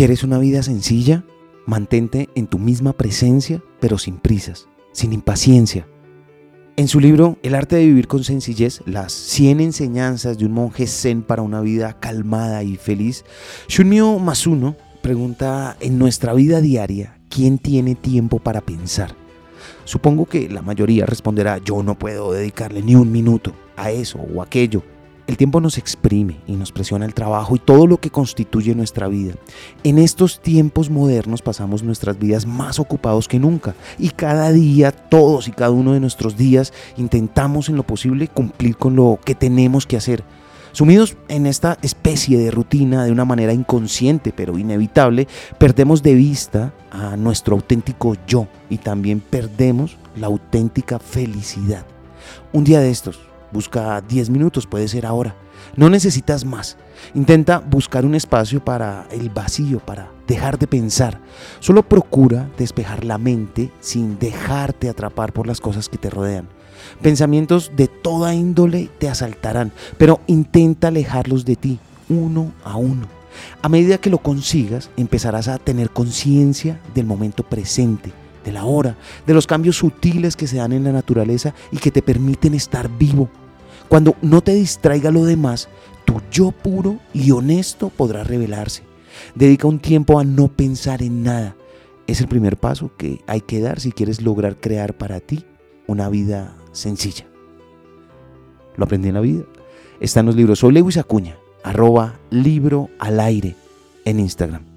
¿Quieres una vida sencilla? Mantente en tu misma presencia, pero sin prisas, sin impaciencia. En su libro El arte de vivir con sencillez, las 100 enseñanzas de un monje zen para una vida calmada y feliz, Shunmyo Masuno pregunta en nuestra vida diaria, ¿quién tiene tiempo para pensar? Supongo que la mayoría responderá, yo no puedo dedicarle ni un minuto a eso o aquello. El tiempo nos exprime y nos presiona el trabajo y todo lo que constituye nuestra vida. En estos tiempos modernos pasamos nuestras vidas más ocupados que nunca y cada día, todos y cada uno de nuestros días, intentamos en lo posible cumplir con lo que tenemos que hacer. Sumidos en esta especie de rutina de una manera inconsciente pero inevitable, perdemos de vista a nuestro auténtico yo y también perdemos la auténtica felicidad. Un día de estos, Busca 10 minutos, puede ser ahora. No necesitas más. Intenta buscar un espacio para el vacío, para dejar de pensar. Solo procura despejar la mente sin dejarte atrapar por las cosas que te rodean. Pensamientos de toda índole te asaltarán, pero intenta alejarlos de ti, uno a uno. A medida que lo consigas, empezarás a tener conciencia del momento presente de la hora, de los cambios sutiles que se dan en la naturaleza y que te permiten estar vivo. Cuando no te distraiga lo demás, tu yo puro y honesto podrá revelarse. Dedica un tiempo a no pensar en nada. Es el primer paso que hay que dar si quieres lograr crear para ti una vida sencilla. Lo aprendí en la vida. Está en los libros. Soy Lewis Acuña, arroba libro al aire en Instagram.